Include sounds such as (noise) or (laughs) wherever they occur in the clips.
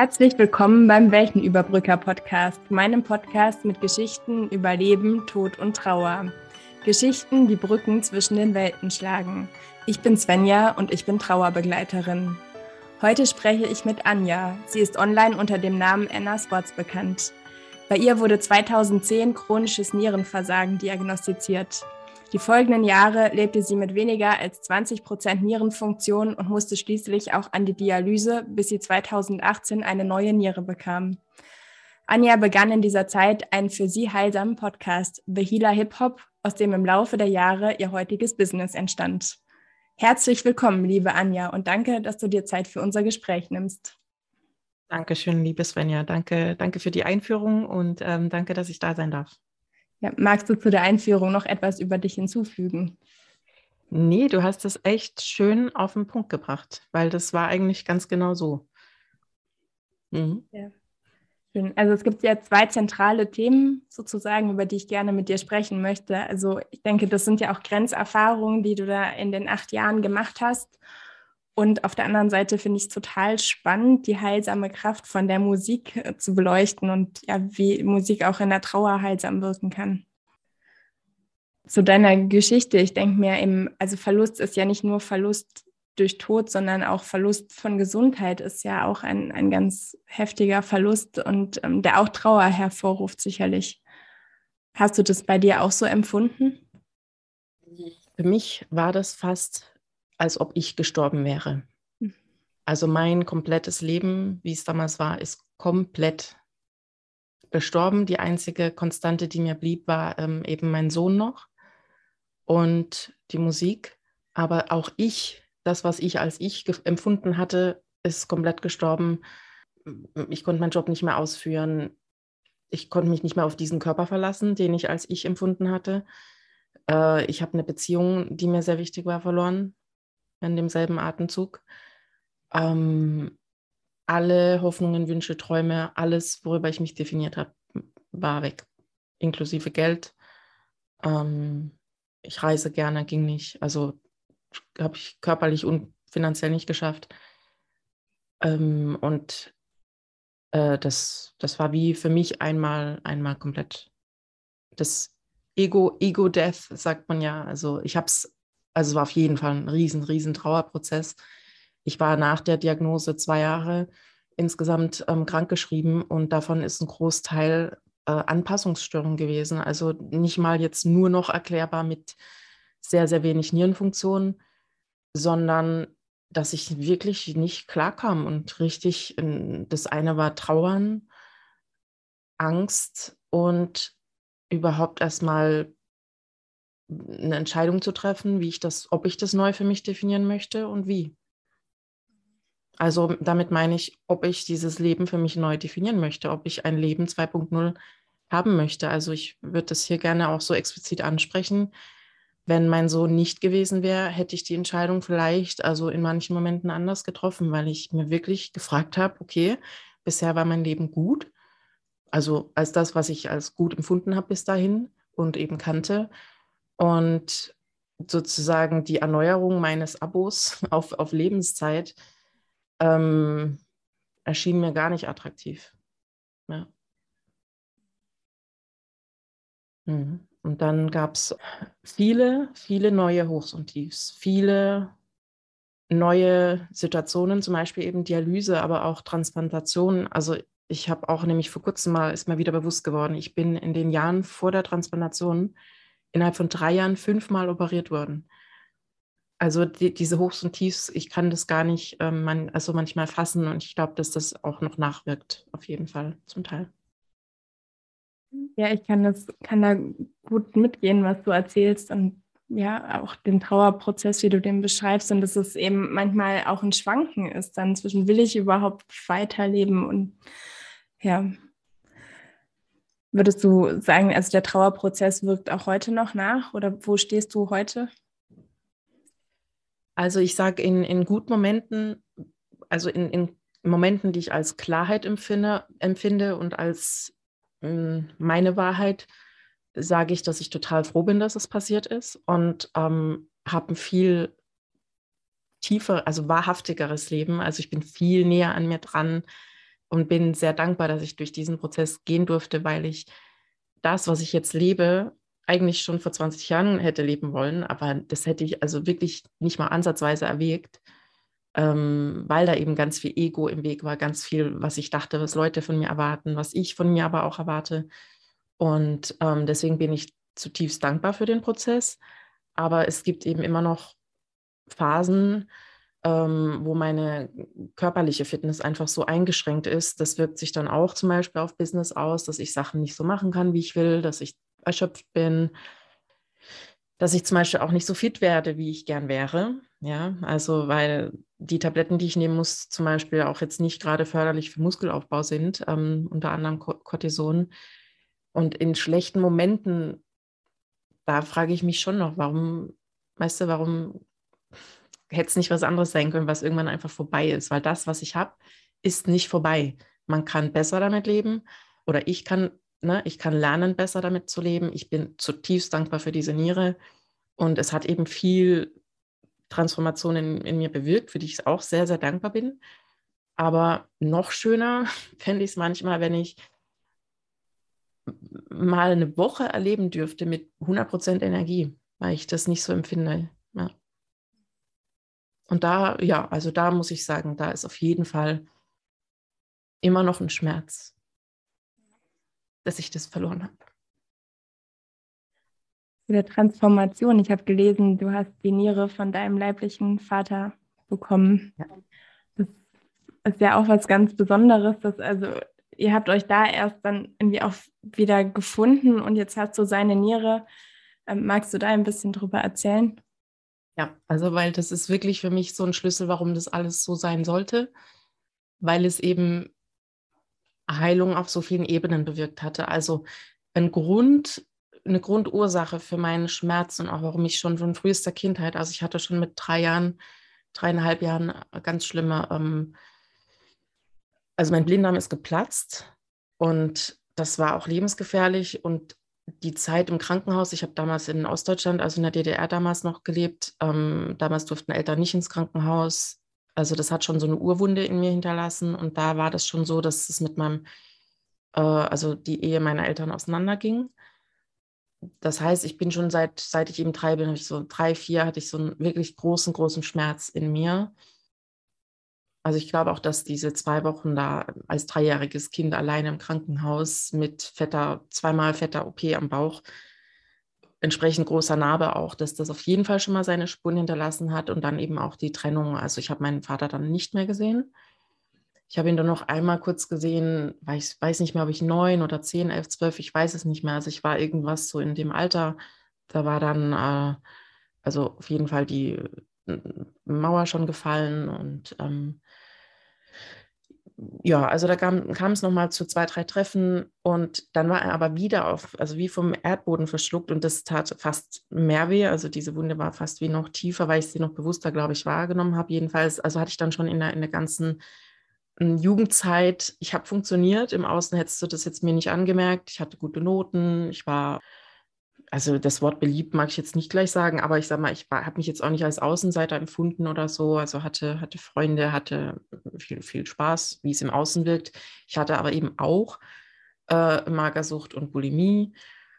Herzlich willkommen beim Weltenüberbrücker Podcast, meinem Podcast mit Geschichten über Leben, Tod und Trauer. Geschichten, die Brücken zwischen den Welten schlagen. Ich bin Svenja und ich bin Trauerbegleiterin. Heute spreche ich mit Anja. Sie ist online unter dem Namen Anna Sports bekannt. Bei ihr wurde 2010 chronisches Nierenversagen diagnostiziert. Die folgenden Jahre lebte sie mit weniger als 20 Prozent Nierenfunktion und musste schließlich auch an die Dialyse, bis sie 2018 eine neue Niere bekam. Anja begann in dieser Zeit einen für sie heilsamen Podcast, The Healer Hip Hop, aus dem im Laufe der Jahre ihr heutiges Business entstand. Herzlich willkommen, liebe Anja, und danke, dass du dir Zeit für unser Gespräch nimmst. Dankeschön, liebe Svenja. Danke, danke für die Einführung und ähm, danke, dass ich da sein darf. Ja, magst du zu der Einführung noch etwas über dich hinzufügen? Nee, du hast es echt schön auf den Punkt gebracht, weil das war eigentlich ganz genau so. Mhm. Ja. Schön. Also es gibt ja zwei zentrale Themen sozusagen, über die ich gerne mit dir sprechen möchte. Also ich denke, das sind ja auch Grenzerfahrungen, die du da in den acht Jahren gemacht hast. Und auf der anderen Seite finde ich es total spannend, die heilsame Kraft von der Musik äh, zu beleuchten und ja, wie Musik auch in der Trauer heilsam wirken kann. Zu deiner Geschichte, ich denke mir, eben, also Verlust ist ja nicht nur Verlust durch Tod, sondern auch Verlust von Gesundheit ist ja auch ein, ein ganz heftiger Verlust und ähm, der auch Trauer hervorruft, sicherlich. Hast du das bei dir auch so empfunden? Für mich war das fast als ob ich gestorben wäre. Hm. Also mein komplettes Leben, wie es damals war, ist komplett gestorben. Die einzige Konstante, die mir blieb, war ähm, eben mein Sohn noch und die Musik. Aber auch ich, das, was ich als ich empfunden hatte, ist komplett gestorben. Ich konnte meinen Job nicht mehr ausführen. Ich konnte mich nicht mehr auf diesen Körper verlassen, den ich als ich empfunden hatte. Äh, ich habe eine Beziehung, die mir sehr wichtig war, verloren in demselben Atemzug. Ähm, alle Hoffnungen, Wünsche, Träume, alles, worüber ich mich definiert habe, war weg, inklusive Geld. Ähm, ich reise gerne, ging nicht. Also habe ich körperlich und finanziell nicht geschafft. Ähm, und äh, das, das war wie für mich einmal, einmal komplett das Ego, Ego-Death, sagt man ja. Also ich habe es also es war auf jeden Fall ein riesen, riesen Trauerprozess. Ich war nach der Diagnose zwei Jahre insgesamt ähm, krankgeschrieben und davon ist ein Großteil äh, Anpassungsstörung gewesen. Also nicht mal jetzt nur noch erklärbar mit sehr, sehr wenig Nierenfunktion, sondern dass ich wirklich nicht klarkam und richtig, das eine war Trauern, Angst und überhaupt erstmal eine Entscheidung zu treffen, wie ich das, ob ich das neu für mich definieren möchte und wie. Also damit meine ich, ob ich dieses Leben für mich neu definieren möchte, ob ich ein Leben 2.0 haben möchte. Also ich würde das hier gerne auch so explizit ansprechen. Wenn mein Sohn nicht gewesen wäre, hätte ich die Entscheidung vielleicht also in manchen Momenten anders getroffen, weil ich mir wirklich gefragt habe, okay, bisher war mein Leben gut, also als das, was ich als gut empfunden habe bis dahin und eben kannte. Und sozusagen die Erneuerung meines Abos (laughs) auf, auf Lebenszeit ähm, erschien mir gar nicht attraktiv. Ja. Mhm. Und dann gab es viele, viele neue Hochs und Tiefs, viele neue Situationen, zum Beispiel eben Dialyse, aber auch Transplantation. Also ich habe auch nämlich vor kurzem mal, ist mir wieder bewusst geworden, ich bin in den Jahren vor der Transplantation innerhalb von drei Jahren fünfmal operiert worden. Also die, diese Hochs und Tiefs, ich kann das gar nicht ähm, man, also manchmal fassen und ich glaube, dass das auch noch nachwirkt, auf jeden Fall zum Teil. Ja, ich kann das, kann da gut mitgehen, was du erzählst und ja, auch den Trauerprozess, wie du den beschreibst und dass es eben manchmal auch ein Schwanken ist dann zwischen will ich überhaupt weiterleben und ja, Würdest du sagen, also der Trauerprozess wirkt auch heute noch nach oder wo stehst du heute? Also ich sage in, in guten Momenten, also in, in Momenten, die ich als Klarheit empfinde, empfinde und als mh, hm, meine Wahrheit, sage ich, dass ich total froh bin, dass es passiert ist und ähm, habe ein viel tiefer, also wahrhaftigeres Leben. Also ich bin viel näher an mir dran und bin sehr dankbar, dass ich durch diesen Prozess gehen durfte, weil ich das, was ich jetzt lebe, eigentlich schon vor 20 Jahren hätte leben wollen, aber das hätte ich also wirklich nicht mal ansatzweise erwägt, ähm, weil da eben ganz viel Ego im Weg war, ganz viel, was ich dachte, was Leute von mir erwarten, was ich von mir aber auch erwarte. Und ähm, deswegen bin ich zutiefst dankbar für den Prozess. Aber es gibt eben immer noch Phasen, ähm, wo meine körperliche Fitness einfach so eingeschränkt ist. Das wirkt sich dann auch zum Beispiel auf Business aus, dass ich Sachen nicht so machen kann, wie ich will, dass ich erschöpft bin, dass ich zum Beispiel auch nicht so fit werde, wie ich gern wäre. Ja, also weil die Tabletten, die ich nehmen muss, zum Beispiel auch jetzt nicht gerade förderlich für Muskelaufbau sind, ähm, unter anderem Cortison. Und in schlechten Momenten, da frage ich mich schon noch, warum, weißt du, warum hätte es nicht was anderes sein können, was irgendwann einfach vorbei ist? Weil das, was ich habe, ist nicht vorbei. Man kann besser damit leben oder ich kann ne, ich kann lernen, besser damit zu leben. Ich bin zutiefst dankbar für diese Niere. Und es hat eben viel Transformation in, in mir bewirkt, für die ich auch sehr, sehr dankbar bin. Aber noch schöner (laughs) fände ich es manchmal, wenn ich mal eine Woche erleben dürfte mit 100% Energie, weil ich das nicht so empfinde. Und da, ja, also da muss ich sagen, da ist auf jeden Fall immer noch ein Schmerz dass ich das verloren habe. Zu der Transformation. Ich habe gelesen, du hast die Niere von deinem leiblichen Vater bekommen. Ja. Das ist ja auch was ganz Besonderes, dass also ihr habt euch da erst dann irgendwie auch wieder gefunden und jetzt hast du seine Niere. Ähm, magst du da ein bisschen drüber erzählen? Ja, also weil das ist wirklich für mich so ein Schlüssel, warum das alles so sein sollte, weil es eben Heilung auf so vielen Ebenen bewirkt hatte. Also ein Grund, eine Grundursache für meinen Schmerz und auch warum ich schon von frühester Kindheit, also ich hatte schon mit drei Jahren, dreieinhalb Jahren ganz schlimme, ähm, also mein Blinddarm ist geplatzt und das war auch lebensgefährlich und die Zeit im Krankenhaus, ich habe damals in Ostdeutschland, also in der DDR damals noch gelebt. Ähm, damals durften Eltern nicht ins Krankenhaus. Also das hat schon so eine Urwunde in mir hinterlassen und da war das schon so, dass es mit meinem, äh, also die Ehe meiner Eltern auseinanderging. Das heißt, ich bin schon seit, seit ich eben drei bin, habe ich so drei, vier, hatte ich so einen wirklich großen, großen Schmerz in mir. Also ich glaube auch, dass diese zwei Wochen da als dreijähriges Kind alleine im Krankenhaus mit fetter, zweimal fetter OP am Bauch, entsprechend großer Narbe auch, dass das auf jeden Fall schon mal seine Spuren hinterlassen hat und dann eben auch die Trennung. Also ich habe meinen Vater dann nicht mehr gesehen. Ich habe ihn dann noch einmal kurz gesehen, weil ich weiß nicht mehr, ob ich neun oder zehn, elf, zwölf, ich weiß es nicht mehr. Also ich war irgendwas so in dem Alter. Da war dann, äh, also auf jeden Fall die äh, Mauer schon gefallen und ähm, ja, also da kam, es nochmal zu zwei, drei Treffen und dann war er aber wieder auf, also wie vom Erdboden verschluckt und das tat fast mehr weh. Also diese Wunde war fast wie noch tiefer, weil ich sie noch bewusster, glaube ich, wahrgenommen habe. Jedenfalls, also hatte ich dann schon in der, in der ganzen hm, Jugendzeit, ich habe funktioniert, im Außen hättest du das jetzt mir nicht angemerkt. Ich hatte gute Noten, ich war also das Wort beliebt mag ich jetzt nicht gleich sagen, aber ich sage mal, ich habe mich jetzt auch nicht als Außenseiter empfunden oder so. Also hatte, hatte Freunde, hatte viel, viel Spaß, wie es im Außen wirkt. Ich hatte aber eben auch äh, Magersucht und Bulimie.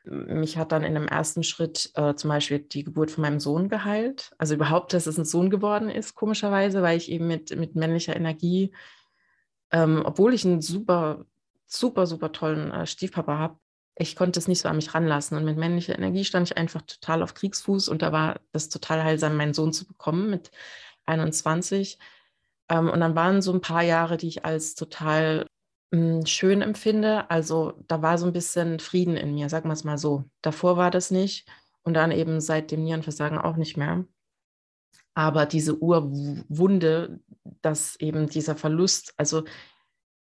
Mich hat dann in dem ersten Schritt äh, zum Beispiel die Geburt von meinem Sohn geheilt. Also überhaupt, dass es ein Sohn geworden ist, komischerweise, weil ich eben mit, mit männlicher Energie, ähm, obwohl ich einen super, super, super tollen äh, Stiefpapa habe, ich konnte es nicht so an mich ranlassen. Und mit männlicher Energie stand ich einfach total auf Kriegsfuß und da war das total heilsam, meinen Sohn zu bekommen mit 21. Ähm, und dann waren so ein paar Jahre, die ich als total hm, schön empfinde. Also da war so ein bisschen Frieden in mir, sagen wir es mal so. Davor war das nicht und dann eben seit dem Nierenversagen auch nicht mehr. Aber diese Urwunde, dass eben dieser Verlust, also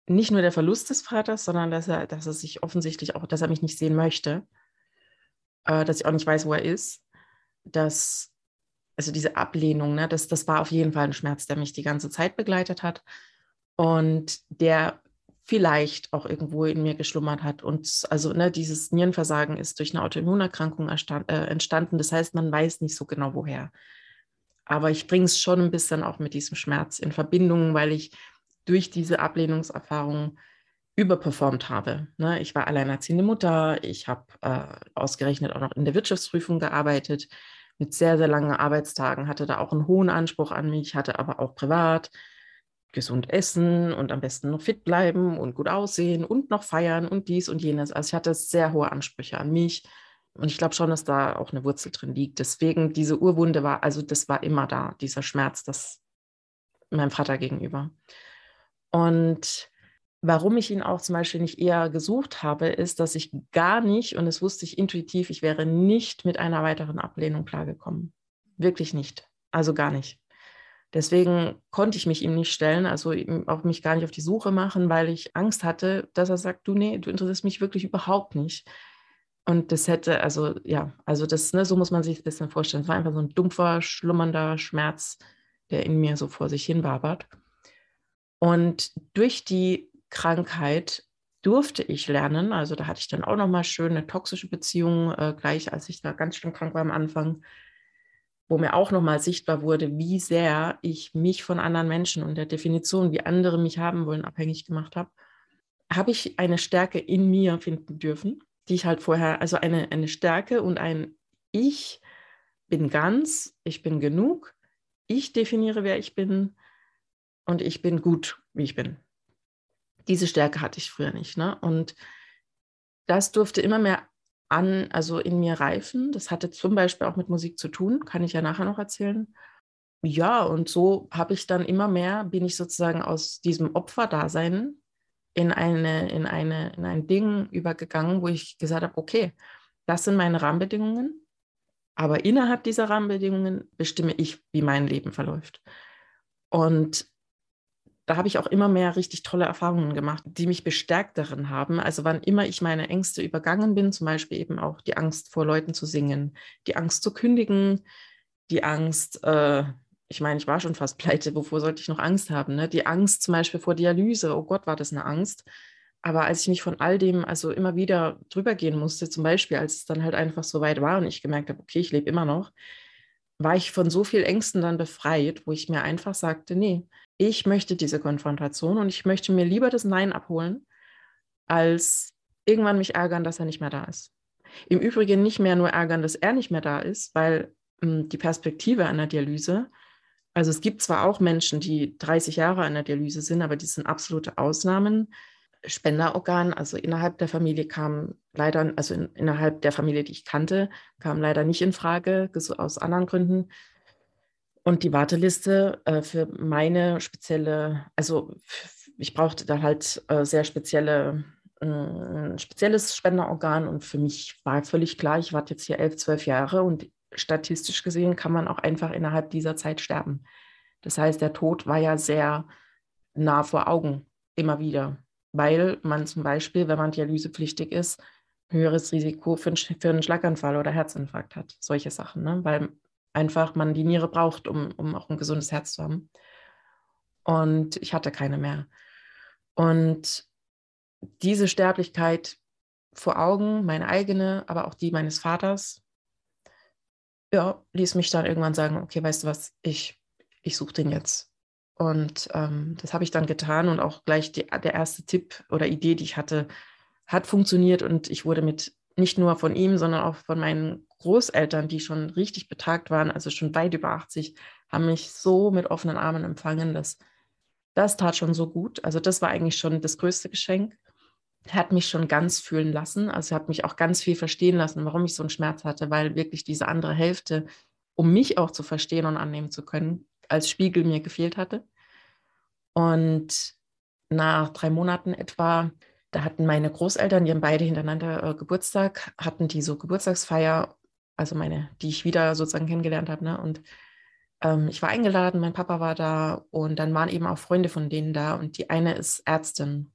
nicht nur der Verlust des Vaters, sondern dass er, dass er sich offensichtlich auch, dass er mich nicht sehen möchte, äh, dass ich auch nicht weiß, wo er ist, dass, also diese Ablehnung, ne, das, das war auf jeden Fall ein Schmerz, der mich die ganze Zeit begleitet hat und der vielleicht auch irgendwo in mir geschlummert hat. Und also ne, dieses Nierenversagen ist durch eine Autoimmunerkrankung äh, entstanden. Das heißt, man weiß nicht so genau, woher. Aber ich bringe es schon ein bisschen auch mit diesem Schmerz in Verbindung, weil ich durch diese Ablehnungserfahrung überperformt habe. Ne? Ich war alleinerziehende Mutter, ich habe äh, ausgerechnet auch noch in der Wirtschaftsprüfung gearbeitet, mit sehr, sehr langen Arbeitstagen, hatte da auch einen hohen Anspruch an mich, hatte aber auch privat gesund essen und am besten noch fit bleiben und gut aussehen und noch feiern und dies und jenes. Also ich hatte sehr hohe Ansprüche an mich und ich glaube schon, dass da auch eine Wurzel drin liegt. Deswegen diese Urwunde war, also das war immer da, dieser Schmerz, das meinem Vater gegenüber. Und warum ich ihn auch zum Beispiel nicht eher gesucht habe, ist, dass ich gar nicht, und das wusste ich intuitiv, ich wäre nicht mit einer weiteren Ablehnung klargekommen. Wirklich nicht. Also gar nicht. Deswegen konnte ich mich ihm nicht stellen, also auch mich gar nicht auf die Suche machen, weil ich Angst hatte, dass er sagt, du, nee, du interessierst mich wirklich überhaupt nicht. Und das hätte, also ja, also das, ne, so muss man sich das bisschen vorstellen. Es war einfach so ein dumpfer, schlummernder Schmerz, der in mir so vor sich hin wabert. Und durch die Krankheit durfte ich lernen, also da hatte ich dann auch nochmal schön eine toxische Beziehung, äh, gleich als ich da ganz schön krank war am Anfang, wo mir auch nochmal sichtbar wurde, wie sehr ich mich von anderen Menschen und der Definition, wie andere mich haben wollen, abhängig gemacht habe, habe ich eine Stärke in mir finden dürfen, die ich halt vorher, also eine, eine Stärke und ein Ich bin ganz, ich bin genug, ich definiere, wer ich bin und ich bin gut, wie ich bin. Diese Stärke hatte ich früher nicht. Ne? Und das durfte immer mehr an, also in mir reifen. Das hatte zum Beispiel auch mit Musik zu tun, kann ich ja nachher noch erzählen. Ja, und so habe ich dann immer mehr, bin ich sozusagen aus diesem Opferdasein in, eine, in, eine, in ein Ding übergegangen, wo ich gesagt habe, okay, das sind meine Rahmenbedingungen, aber innerhalb dieser Rahmenbedingungen bestimme ich, wie mein Leben verläuft. Und da habe ich auch immer mehr richtig tolle Erfahrungen gemacht, die mich bestärkt darin haben. Also wann immer ich meine Ängste übergangen bin, zum Beispiel eben auch die Angst vor Leuten zu singen, die Angst zu kündigen, die Angst, äh, ich meine, ich war schon fast (laughs) pleite, wovor sollte ich noch Angst haben? Ne? Die Angst zum Beispiel vor Dialyse, oh Gott, war das eine Angst. Aber als ich mich von all dem also immer wieder drüber gehen musste, zum Beispiel als es dann halt einfach so weit war und ich gemerkt habe, okay, ich lebe immer noch, war ich von so viel Ängsten dann befreit, wo ich mir einfach sagte, nee, ich möchte diese Konfrontation und ich möchte mir lieber das Nein abholen, als irgendwann mich ärgern, dass er nicht mehr da ist. Im Übrigen nicht mehr nur ärgern, dass er nicht mehr da ist, weil mh, hm, die Perspektive einer Dialyse, also es gibt zwar auch Menschen, die 30 Jahre an der Dialyse sind, aber die sind absolute Ausnahmen. Spenderorgan, also innerhalb der Familie kam leider, also in, innerhalb der Familie, die ich kannte, kam leider nicht in Frage, aus anderen Gründen. Und die Warteliste äh, für meine spezielle, also ich brauchte da halt äh, sehr spezielle, äh, spezielles Spenderorgan und für mich war völlig klar, ich warte jetzt hier elf, zwölf Jahre und statistisch gesehen kann man auch einfach innerhalb dieser Zeit sterben. Das heißt, der Tod war ja sehr nah vor Augen, immer wieder, weil man zum Beispiel, wenn man dialysepflichtig ist, höheres Risiko für einen, für einen Schlaganfall oder Herzinfarkt hat. Solche Sachen, ne? weil einfach man die Niere braucht, um, um auch ein gesundes Herz zu haben. Und ich hatte keine mehr. Und diese Sterblichkeit vor Augen, meine eigene, aber auch die meines Vaters, ja, ließ mich dann irgendwann sagen, okay, weißt du was, ich, ich suche den jetzt. Und ähm, das habe ich dann getan und auch gleich die, der erste Tipp oder Idee, die ich hatte, hat funktioniert und ich wurde mit nicht nur von ihm, sondern auch von meinen Großeltern, die schon richtig betagt waren, also schon weit über 80, haben mich so mit offenen Armen empfangen, dass das tat schon so gut. Also das war eigentlich schon das größte Geschenk. Hat mich schon ganz fühlen lassen. Also hat mich auch ganz viel verstehen lassen, warum ich so einen Schmerz hatte, weil wirklich diese andere Hälfte, um mich auch zu verstehen und annehmen zu können, als Spiegel mir gefehlt hatte. Und nach drei Monaten etwa da hatten meine Großeltern, die haben beide hintereinander äh, Geburtstag, hatten die so Geburtstagsfeier, also meine, die ich wieder sozusagen kennengelernt habe. Ne? Und ähm, ich war eingeladen, mein Papa war da und dann waren eben auch Freunde von denen da und die eine ist Ärztin.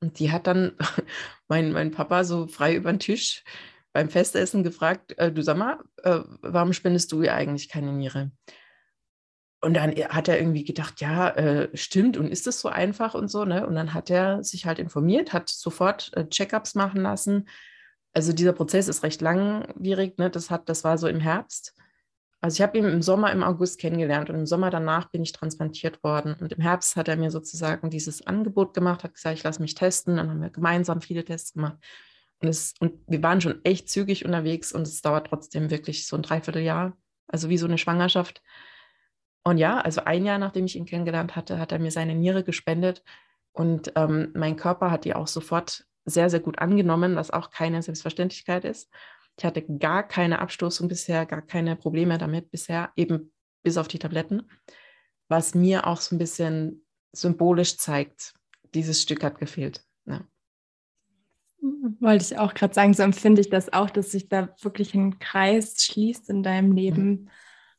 Und die hat dann (laughs) mein, mein Papa so frei über den Tisch beim Festessen gefragt, äh, du sag mal, äh, warum spendest du ihr eigentlich keine Niere? Und dann hat er irgendwie gedacht, ja, äh, stimmt, und ist das so einfach und so, ne? Und dann hat er sich halt informiert, hat sofort äh, Checkups machen lassen. Also dieser Prozess ist recht langwierig, ne? Das hat, das war so im Herbst. Also ich habe ihn im Sommer, im August kennengelernt und im Sommer danach bin ich transplantiert worden. Und im Herbst hat er mir sozusagen dieses Angebot gemacht, hat gesagt, ich lasse mich testen. Dann haben wir gemeinsam viele Tests gemacht. Und, es, und wir waren schon echt zügig unterwegs und es dauert trotzdem wirklich so ein Dreivierteljahr, also wie so eine Schwangerschaft. Und ja, also ein Jahr nachdem ich ihn kennengelernt hatte, hat er mir seine Niere gespendet und ähm, mein Körper hat die auch sofort sehr, sehr gut angenommen, was auch keine Selbstverständlichkeit ist. Ich hatte gar keine Abstoßung bisher, gar keine Probleme damit bisher, eben bis auf die Tabletten, was mir auch so ein bisschen symbolisch zeigt, dieses Stück hat gefehlt. Ja. Wollte ich auch gerade sagen, so empfinde ich das auch, dass sich da wirklich ein Kreis schließt in deinem mhm. Leben.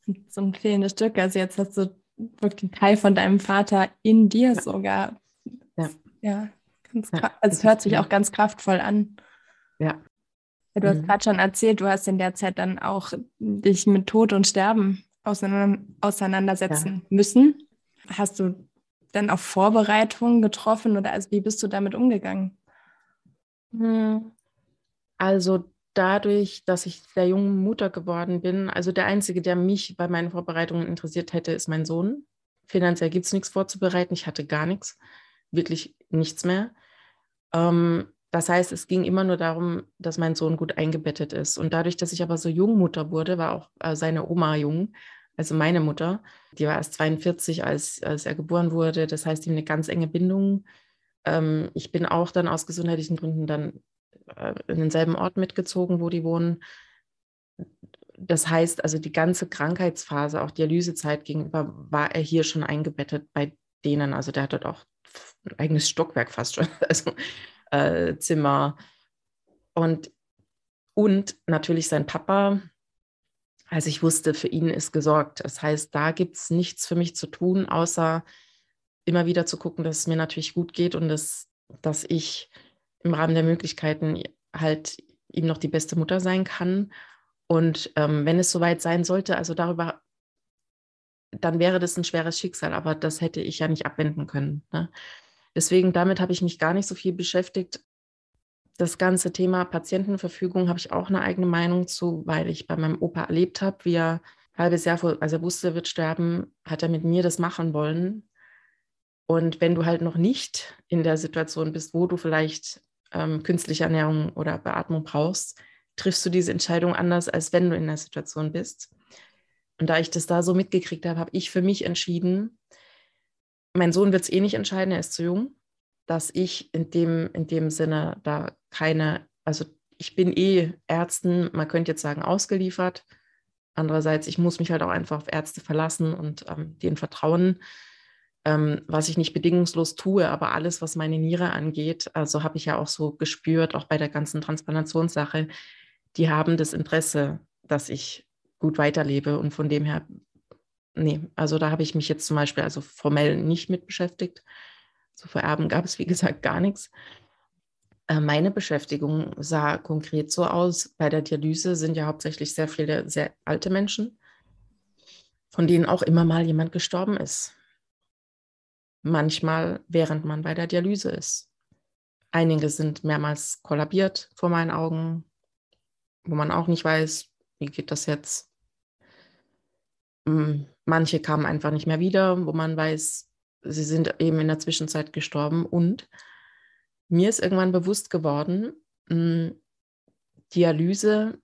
Mhm. So ein fehlendes Stück. Also jetzt hast du wirklich einen Teil von deinem Vater in dir ja. sogar. Ja. ja, ganz ja, also es hört sich auch ganz kraftvoll an. Ja, Du hast mhm. gerade schon erzählt, du hast in der Zeit dann auch dich mit Tod und Sterben auseinandersetzen ja. müssen. Hast du dann auch Vorbereitungen getroffen oder also wie bist du damit umgegangen? Hm. Also dadurch, dass ich der jungen Mutter geworden bin, also der Einzige, der mich bei meinen Vorbereitungen interessiert hätte, ist mein Sohn. Finanziell gibt es nichts vorzubereiten. Ich hatte gar nichts, wirklich nichts mehr. Ähm, das heißt, es ging immer nur darum, dass mein Sohn gut eingebettet ist. Und dadurch, dass ich aber so jung Mutter wurde, war auch äh, seine Oma jung, also meine Mutter. Die war erst 42, als, als er geboren wurde. Das heißt, ihm eine ganz enge Bindung. Ähm, ich bin auch dann aus gesundheitlichen Gründen dann äh, in denselben Ort mitgezogen, wo die wohnen. Das heißt, also die ganze Krankheitsphase, auch Dialysezeit gegenüber, war er hier schon eingebettet bei denen. Also der hat dort auch eigenes Stockwerk fast schon. (laughs) Also äh, Zimmer. Und, und natürlich sein Papa. Also ich wusste, für ihn ist gesorgt. Das heißt, da gibt es nichts für mich zu tun, außer immer wieder zu gucken, dass es mir natürlich gut geht und dass, dass ich im Rahmen der Möglichkeiten halt ihm noch die beste Mutter sein kann. Und ähm, wenn es soweit sein sollte, also darüber, dann wäre das ein schweres Schicksal, aber das hätte ich ja nicht abwenden können. Ne? Deswegen, damit habe ich mich gar nicht so viel beschäftigt. Das ganze Thema Patientenverfügung habe ich auch eine eigene Meinung zu, weil ich bei meinem Opa erlebt habe, wie er ein halbes Jahr vor, als er wusste, er wird sterben, hat er mit mir das machen wollen. Und wenn du halt noch nicht in der Situation bist, wo du vielleicht ähm, künstliche Ernährung oder Beatmung brauchst, triffst du diese Entscheidung anders, als wenn du in der Situation bist. Und da ich das da so mitgekriegt habe, habe ich für mich entschieden, mein Sohn wird es eh nicht entscheiden, er ist zu jung, dass ich in dem, in dem Sinne da keine, also ich bin eh Ärzten, man könnte jetzt sagen, ausgeliefert. Andererseits, ich muss mich halt auch einfach auf Ärzte verlassen und ähm, denen vertrauen, ähm, was ich nicht bedingungslos tue, aber alles, was meine Niere angeht, also habe ich ja auch so gespürt, auch bei der ganzen Transplantationssache, die haben das Interesse, dass ich gut weiterlebe und von dem her nee, also da habe ich mich jetzt zum Beispiel also formell nicht mit beschäftigt. Zu vererben gab es, wie (laughs) gesagt, gar nichts. Äh, meine Beschäftigung sah konkret so aus. Bei der Dialyse sind ja hauptsächlich sehr viele sehr alte Menschen, von denen auch immer mal jemand gestorben ist. Manchmal, während man bei der Dialyse ist. Einige sind mehrmals kollabiert vor meinen Augen, wo man auch nicht weiß, wie geht das jetzt. Hm, manche kamen einfach nicht mehr wieder, wo man weiß, sie sind eben in der Zwischenzeit gestorben. Und mir ist irgendwann bewusst geworden, hm, Dialyse,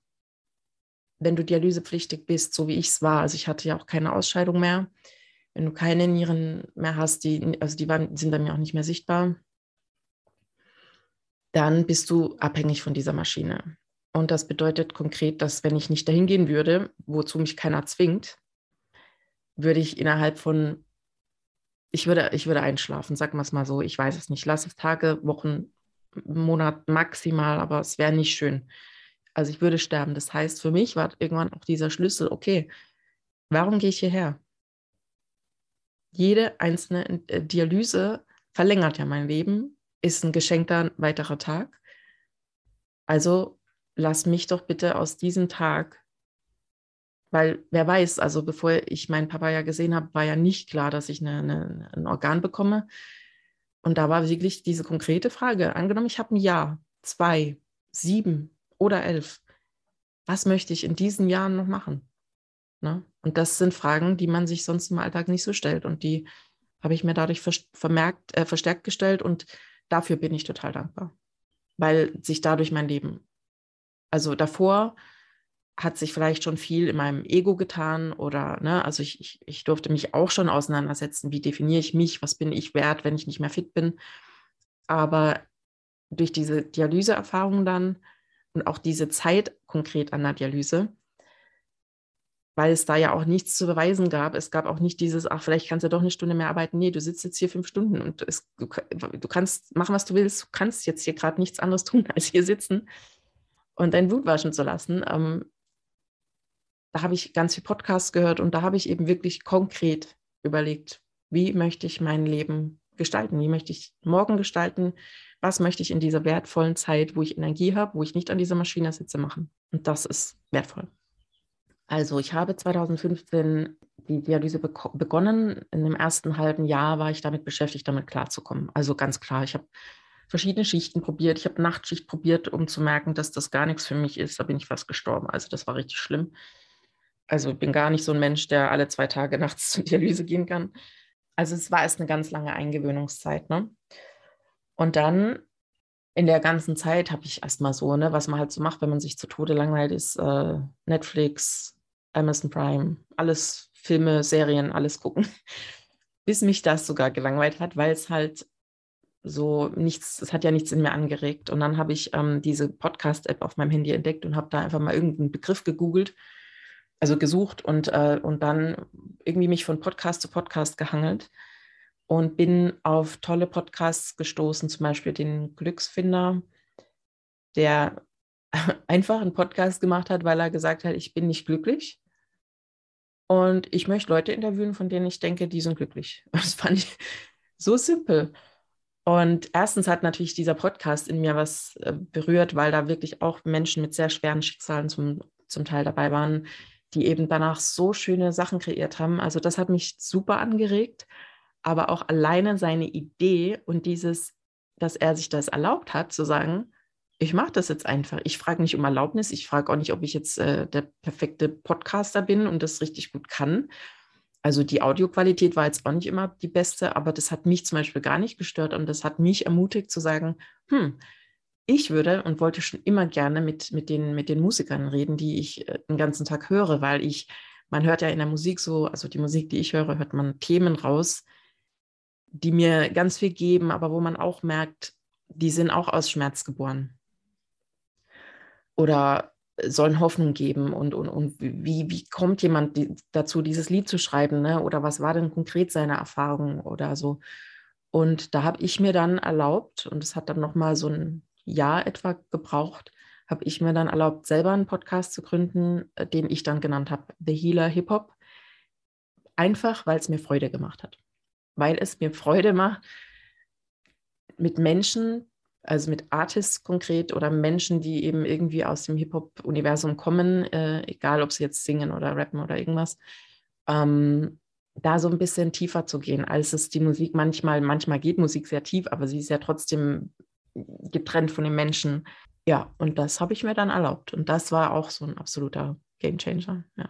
wenn du dialysepflichtig bist, so wie ich es war, also ich hatte ja auch keine Ausscheidung mehr, wenn du keine Nieren mehr hast, die, also die waren, sind dann ja auch nicht mehr sichtbar, dann bist du abhängig von dieser Maschine. Und das bedeutet konkret, dass wenn ich nicht dahin gehen würde, wozu mich keiner zwingt, würde ich innerhalb von, ich würde, ich würde einschlafen, sagen wir es mal so, ich weiß es nicht, lass es Tage, Wochen, Monat maximal, aber es wäre nicht schön. Also ich würde sterben. Das heißt, für mich war irgendwann auch dieser Schlüssel, okay, warum gehe ich hierher? Jede einzelne äh, Dialyse verlängert ja mein Leben, ist ein geschenkter weiterer Tag. Also lass mich doch bitte aus diesem Tag weil wer weiß, also bevor ich meinen Papa ja gesehen habe, war ja nicht klar, dass ich eine, eine, ein Organ bekomme. Und da war wirklich diese konkrete Frage, angenommen, ich habe ein Jahr, zwei, sieben oder elf. Was möchte ich in diesen Jahren noch machen? Ne? Und das sind Fragen, die man sich sonst im Alltag nicht so stellt. Und die habe ich mir dadurch vermerkt, äh, verstärkt gestellt. Und dafür bin ich total dankbar, weil sich dadurch mein Leben, also davor hat sich vielleicht schon viel in meinem Ego getan oder, ne, also ich, ich, ich durfte mich auch schon auseinandersetzen, wie definiere ich mich, was bin ich wert, wenn ich nicht mehr fit bin. Aber durch diese Dialyseerfahrung dann und auch diese Zeit konkret an der Dialyse, weil es da ja auch nichts zu beweisen gab. Es gab auch nicht dieses, ach, vielleicht kannst du doch eine Stunde mehr arbeiten. Nee, du sitzt jetzt hier fünf Stunden und es, du, du kannst machen, was du willst. Du kannst jetzt hier gerade nichts anderes tun, (laughs) als hier sitzen und dein Blut waschen zu lassen. Ähm, da habe ich ganz viel Podcasts gehört und da habe ich eben wirklich konkret überlegt, wie möchte ich mein Leben gestalten? Wie möchte ich morgen gestalten? Was möchte ich in dieser wertvollen Zeit, wo ich Energie habe, wo ich nicht an dieser Maschine sitze, machen? Und das ist wertvoll. Also ich habe 2015 die Dialyse be begonnen. In dem ersten halben Jahr war ich damit beschäftigt, damit klarzukommen. Also ganz klar, ich habe verschiedene Schichten probiert. Ich habe Nachtschicht probiert, um zu merken, dass das gar nichts für mich ist. Da bin ich fast gestorben. Also das war richtig schlimm. Also ich bin gar nicht so ein Mensch, der alle zwei Tage (laughs) nachts zur Dialyse gehen kann. Also es war erst eine ganz lange Eingewöhnungszeit. Ne? Und dann in der ganzen Zeit habe ich erstmal so, ne, was man halt so macht, wenn man sich zu Tode langweilt, ist äh, Netflix, Amazon Prime, alles Filme, Serien, alles gucken. (laughs) Bis mich das sogar gelangweilt hat, weil es halt so nichts, es hat ja nichts in mir angeregt. Und dann habe ich ähm, diese Podcast-App auf meinem Handy entdeckt und habe da einfach mal irgendeinen Begriff gegoogelt also gesucht und, äh, und dann irgendwie mich von Podcast zu Podcast gehangelt und bin auf tolle Podcasts gestoßen, zum Beispiel den Glücksfinder, der (laughs) einfach einen Podcast gemacht hat, weil er gesagt hat, ich bin nicht glücklich. Und ich möchte Leute interviewen, von denen ich denke, die sind glücklich. (laughs) Das fand ich so simpel. Und erstens hat natürlich dieser Podcast in mir was äh, berührt, weil da wirklich auch Menschen mit sehr schweren Schicksalen zum, zum Teil dabei waren, die eben danach so schöne Sachen kreiert haben. Also das hat mich super angeregt, aber auch alleine seine Idee und dieses, dass er sich das erlaubt hat, zu sagen, ich mache das jetzt einfach. Ich frage nicht um Erlaubnis. Ich frage auch nicht, ob ich jetzt äh, der perfekte Podcaster bin und das richtig gut kann. Also die Audioqualität war jetzt auch nicht immer die beste, aber das hat mich zum Beispiel gar nicht gestört und das hat mich ermutigt zu sagen, hm, ich würde und wollte schon immer gerne mit, mit, den, mit den Musikern reden, die ich äh, den ganzen Tag höre, weil ich, man hört ja in der Musik so, also die Musik, die ich höre, hört man Themen raus, die mir ganz viel geben, aber wo man auch merkt, die sind auch aus Schmerz geboren. Oder sollen Hoffnung geben und, und, und wie, wie kommt jemand dazu, dieses Lied zu schreiben, ne? oder was war denn konkret seine Erfahrung oder so. Und da habe ich mir dann erlaubt, und es hat dann nochmal so ein Jahr etwa gebraucht, habe ich mir dann erlaubt, selber einen Podcast zu gründen, äh, den ich dann genannt habe, The Healer Hip Hop. Einfach, weil es mir Freude gemacht hat. Weil es mir Freude macht, mit Menschen, also mit Artists konkret oder Menschen, die eben irgendwie aus dem Hip-Hop-Universum kommen, äh, egal ob sie jetzt singen oder rappen oder irgendwas, ähm, da so ein bisschen tiefer zu gehen, als es die Musik manchmal, manchmal geht Musik sehr tief, aber sie ist ja trotzdem getrennt von den Menschen. Ja, und das habe ich mir dann erlaubt. Und das war auch so ein absoluter Gamechanger. Ja.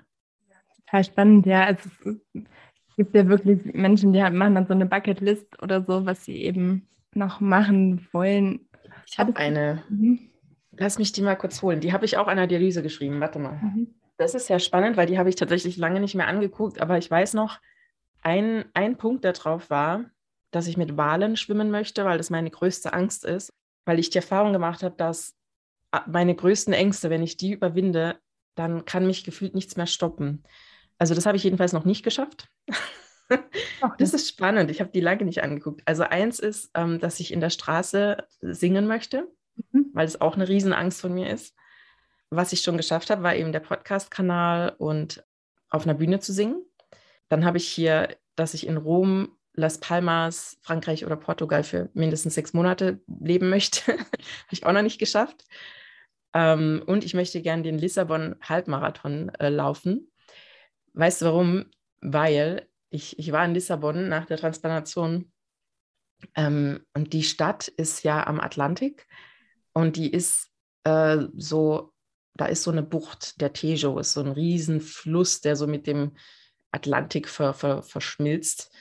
Total spannend, ja. Also es gibt ja wirklich Menschen, die machen dann so eine Bucketlist oder so, was sie eben noch machen wollen. Ich habe eine. Mhm. Lass mich die mal kurz holen. Die habe ich auch an der Dialyse geschrieben. Warte mal. Mhm. Das ist ja spannend, weil die habe ich tatsächlich lange nicht mehr angeguckt, aber ich weiß noch, ein, ein Punkt drauf war, dass ich mit Walen schwimmen möchte, weil das meine größte Angst ist, weil ich die Erfahrung gemacht habe, dass meine größten Ängste, wenn ich die überwinde, dann kann mich gefühlt nichts mehr stoppen. Also das habe ich jedenfalls noch nicht geschafft. Das ist spannend. Ich habe die lange nicht angeguckt. Also eins ist, ähm, dass ich in der Straße singen möchte, mhm. weil es auch eine Riesenangst von mir ist. Was ich schon geschafft habe, war eben der Podcast-Kanal und auf einer Bühne zu singen. Dann habe ich hier, dass ich in Rom Las Palmas, Frankreich oder Portugal für mindestens sechs Monate leben möchte. (laughs) Habe ich auch noch nicht geschafft. Ähm, und ich möchte gerne den Lissabon-Halbmarathon äh, laufen. Weißt du warum? Weil ich, ich war in Lissabon nach der Transplantation ähm, und die Stadt ist ja am Atlantik und die ist äh, so da ist so eine Bucht, der Tejo ist so ein Riesenfluss, der so mit dem Atlantik ver, ver, verschmilzt.